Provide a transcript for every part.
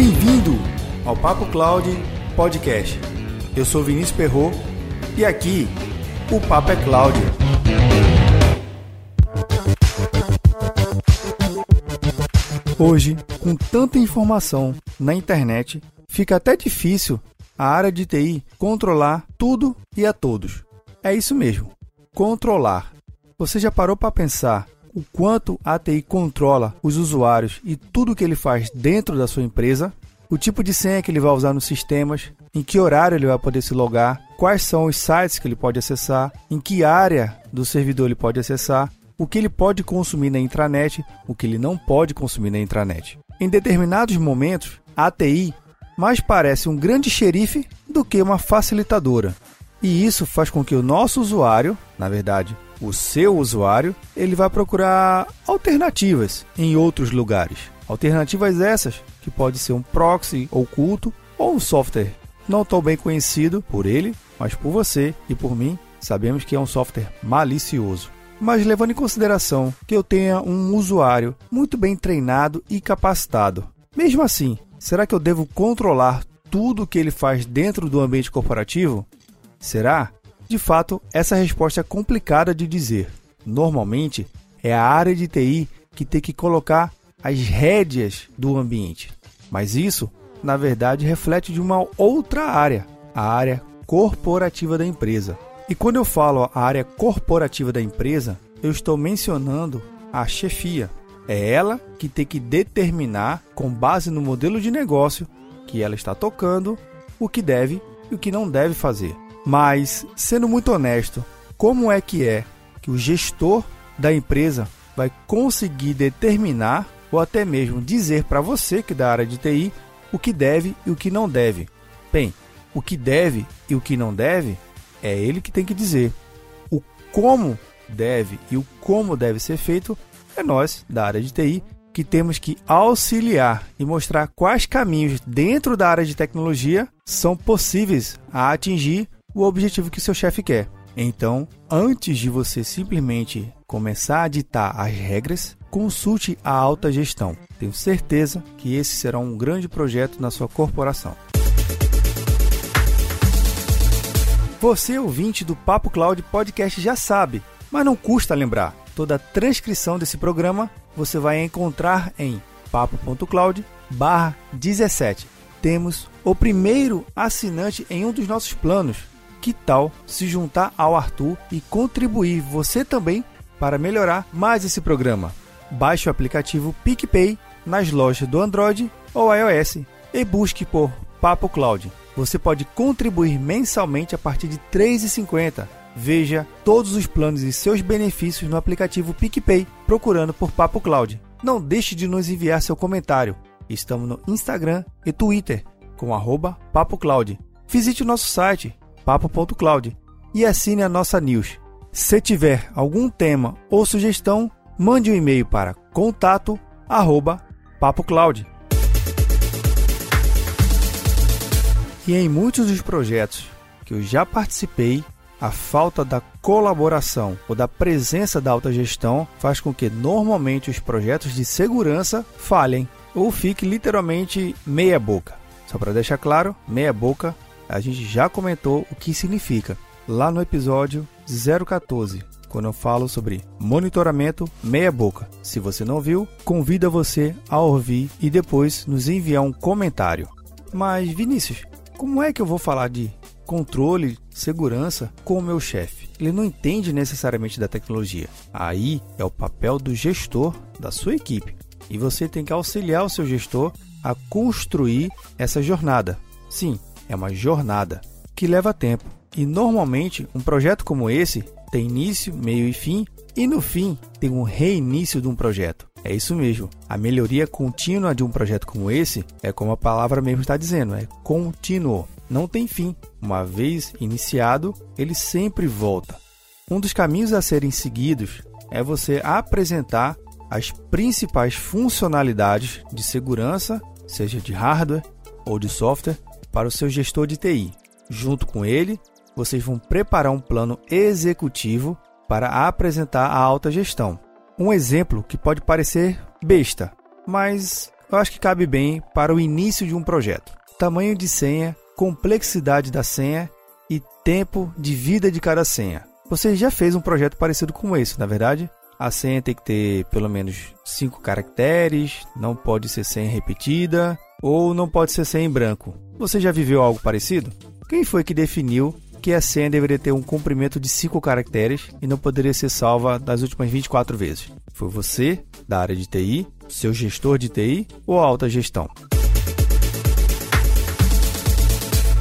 Bem-vindo ao Papo Cloud Podcast. Eu sou Vinícius Perro e aqui o Papo é Cloud. Hoje, com tanta informação na internet, fica até difícil a área de TI controlar tudo e a todos. É isso mesmo, controlar. Você já parou para pensar o quanto a TI controla os usuários e tudo que ele faz dentro da sua empresa? O tipo de senha que ele vai usar nos sistemas, em que horário ele vai poder se logar, quais são os sites que ele pode acessar, em que área do servidor ele pode acessar, o que ele pode consumir na intranet, o que ele não pode consumir na intranet. Em determinados momentos, a TI mais parece um grande xerife do que uma facilitadora. E isso faz com que o nosso usuário, na verdade, o seu usuário, ele vai procurar alternativas em outros lugares. Alternativas essas que pode ser um proxy oculto ou um software não tão bem conhecido por ele, mas por você e por mim, sabemos que é um software malicioso. Mas levando em consideração que eu tenha um usuário muito bem treinado e capacitado, mesmo assim, será que eu devo controlar tudo o que ele faz dentro do ambiente corporativo? Será? De fato, essa resposta é complicada de dizer. Normalmente, é a área de TI que tem que colocar as rédeas do ambiente. Mas isso, na verdade, reflete de uma outra área, a área corporativa da empresa. E quando eu falo a área corporativa da empresa, eu estou mencionando a chefia. É ela que tem que determinar, com base no modelo de negócio que ela está tocando, o que deve e o que não deve fazer. Mas, sendo muito honesto, como é que é que o gestor da empresa vai conseguir determinar ou até mesmo dizer para você que é da área de TI o que deve e o que não deve? Bem, o que deve e o que não deve é ele que tem que dizer. O como deve e o como deve ser feito é nós da área de TI que temos que auxiliar e mostrar quais caminhos dentro da área de tecnologia são possíveis a atingir o objetivo que seu chefe quer. Então, antes de você simplesmente começar a ditar as regras, consulte a alta gestão. Tenho certeza que esse será um grande projeto na sua corporação. Você, ouvinte do Papo Cloud Podcast, já sabe, mas não custa lembrar. Toda a transcrição desse programa você vai encontrar em papo.cloud 17. Temos o primeiro assinante em um dos nossos planos que tal se juntar ao Arthur e contribuir você também para melhorar mais esse programa? Baixe o aplicativo PicPay nas lojas do Android ou iOS e busque por Papo Cloud. Você pode contribuir mensalmente a partir de R$ 3,50. Veja todos os planos e seus benefícios no aplicativo PicPay procurando por Papo Cloud. Não deixe de nos enviar seu comentário. Estamos no Instagram e Twitter com arroba Papo Cloud. Visite o nosso site papo.cloud e assine a nossa news. Se tiver algum tema ou sugestão, mande um e-mail para contato@papocloud. E em muitos dos projetos que eu já participei, a falta da colaboração ou da presença da alta gestão faz com que normalmente os projetos de segurança falhem ou fiquem literalmente meia boca. Só para deixar claro, meia boca a gente já comentou o que significa lá no episódio 014, quando eu falo sobre monitoramento meia boca. Se você não viu, convido você a ouvir e depois nos enviar um comentário. Mas Vinícius, como é que eu vou falar de controle, segurança com o meu chefe? Ele não entende necessariamente da tecnologia. Aí é o papel do gestor da sua equipe. E você tem que auxiliar o seu gestor a construir essa jornada. Sim, é uma jornada que leva tempo. E normalmente um projeto como esse tem início, meio e fim, e no fim tem um reinício de um projeto. É isso mesmo. A melhoria contínua de um projeto como esse é como a palavra mesmo está dizendo, é contínuo. Não tem fim. Uma vez iniciado, ele sempre volta. Um dos caminhos a serem seguidos é você apresentar as principais funcionalidades de segurança, seja de hardware ou de software, para o seu gestor de TI. Junto com ele, vocês vão preparar um plano executivo para apresentar a alta gestão. Um exemplo que pode parecer besta, mas eu acho que cabe bem para o início de um projeto. Tamanho de senha, complexidade da senha e tempo de vida de cada senha. Você já fez um projeto parecido com esse, na é verdade? A senha tem que ter pelo menos 5 caracteres, não pode ser senha repetida ou não pode ser senha em branco. Você já viveu algo parecido? Quem foi que definiu que a senha deveria ter um comprimento de 5 caracteres e não poderia ser salva das últimas 24 vezes? Foi você, da área de TI, seu gestor de TI ou a alta gestão?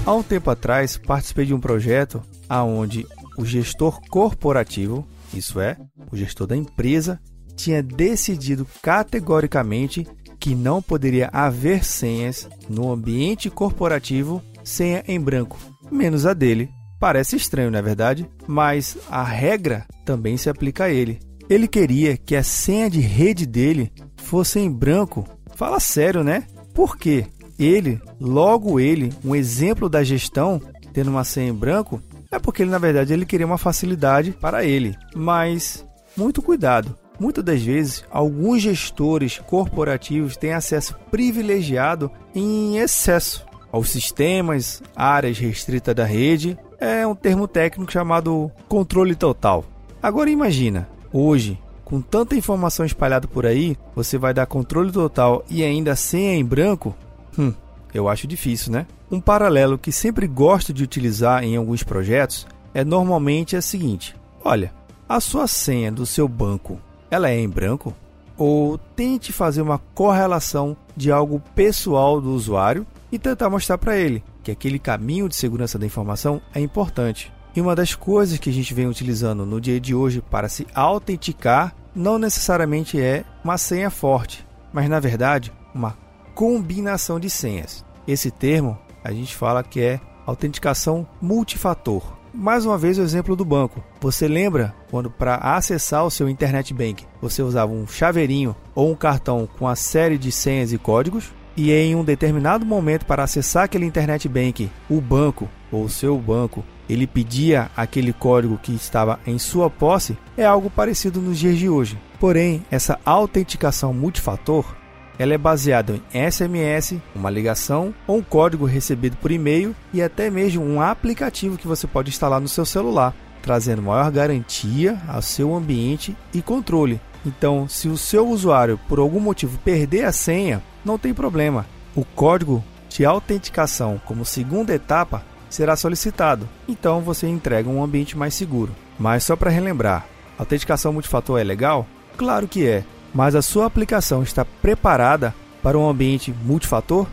Há um tempo atrás, participei de um projeto onde o gestor corporativo isso é, o gestor da empresa tinha decidido categoricamente que não poderia haver senhas no ambiente corporativo senha em branco, menos a dele. Parece estranho, não é verdade? Mas a regra também se aplica a ele. Ele queria que a senha de rede dele fosse em branco. Fala sério, né? Por quê? Ele, logo ele, um exemplo da gestão, tendo uma senha em branco, é porque ele, na verdade, ele queria uma facilidade para ele. Mas muito cuidado. Muitas das vezes, alguns gestores corporativos têm acesso privilegiado em excesso aos sistemas, áreas restritas da rede. É um termo técnico chamado controle total. Agora imagina, hoje, com tanta informação espalhada por aí, você vai dar controle total e ainda senha em branco? Hum, eu acho difícil, né? Um paralelo que sempre gosto de utilizar em alguns projetos é normalmente a seguinte: olha, a sua senha do seu banco, ela é em branco? Ou tente fazer uma correlação de algo pessoal do usuário e tentar mostrar para ele que aquele caminho de segurança da informação é importante. E uma das coisas que a gente vem utilizando no dia de hoje para se autenticar não necessariamente é uma senha forte, mas na verdade uma combinação de senhas. Esse termo a gente fala que é autenticação multifator. Mais uma vez o exemplo do banco. Você lembra quando para acessar o seu internet bank você usava um chaveirinho ou um cartão com a série de senhas e códigos? E em um determinado momento para acessar aquele internet bank, o banco ou o seu banco, ele pedia aquele código que estava em sua posse, é algo parecido nos dias de hoje. Porém, essa autenticação multifator ela é baseada em SMS, uma ligação ou um código recebido por e-mail e até mesmo um aplicativo que você pode instalar no seu celular, trazendo maior garantia ao seu ambiente e controle. Então, se o seu usuário por algum motivo perder a senha, não tem problema. O código de autenticação como segunda etapa será solicitado. Então você entrega um ambiente mais seguro. Mas só para relembrar, autenticação multifator é legal? Claro que é mas a sua aplicação está preparada para um ambiente multifator?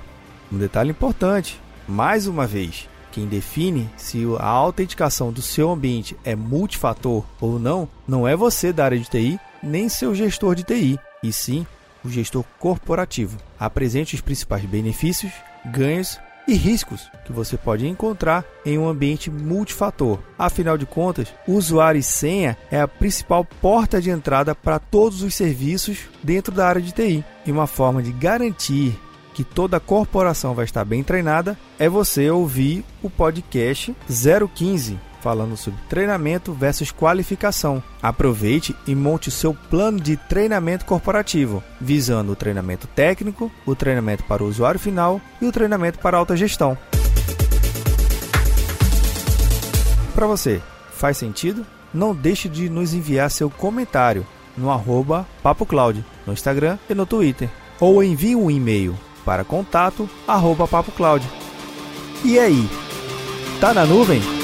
Um detalhe importante, mais uma vez, quem define se a autenticação do seu ambiente é multifator ou não, não é você da área de TI, nem seu gestor de TI, e sim o gestor corporativo. Apresente os principais benefícios, ganhos e riscos que você pode encontrar em um ambiente multifator. Afinal de contas, usuário e senha é a principal porta de entrada para todos os serviços dentro da área de TI. E uma forma de garantir que toda a corporação vai estar bem treinada é você ouvir o podcast 015 falando sobre treinamento versus qualificação. Aproveite e monte o seu plano de treinamento corporativo, visando o treinamento técnico, o treinamento para o usuário final e o treinamento para a alta gestão. Para você, faz sentido? Não deixe de nos enviar seu comentário no arroba no Instagram e no Twitter. Ou envie um e-mail para contato arroba. E aí, tá na nuvem?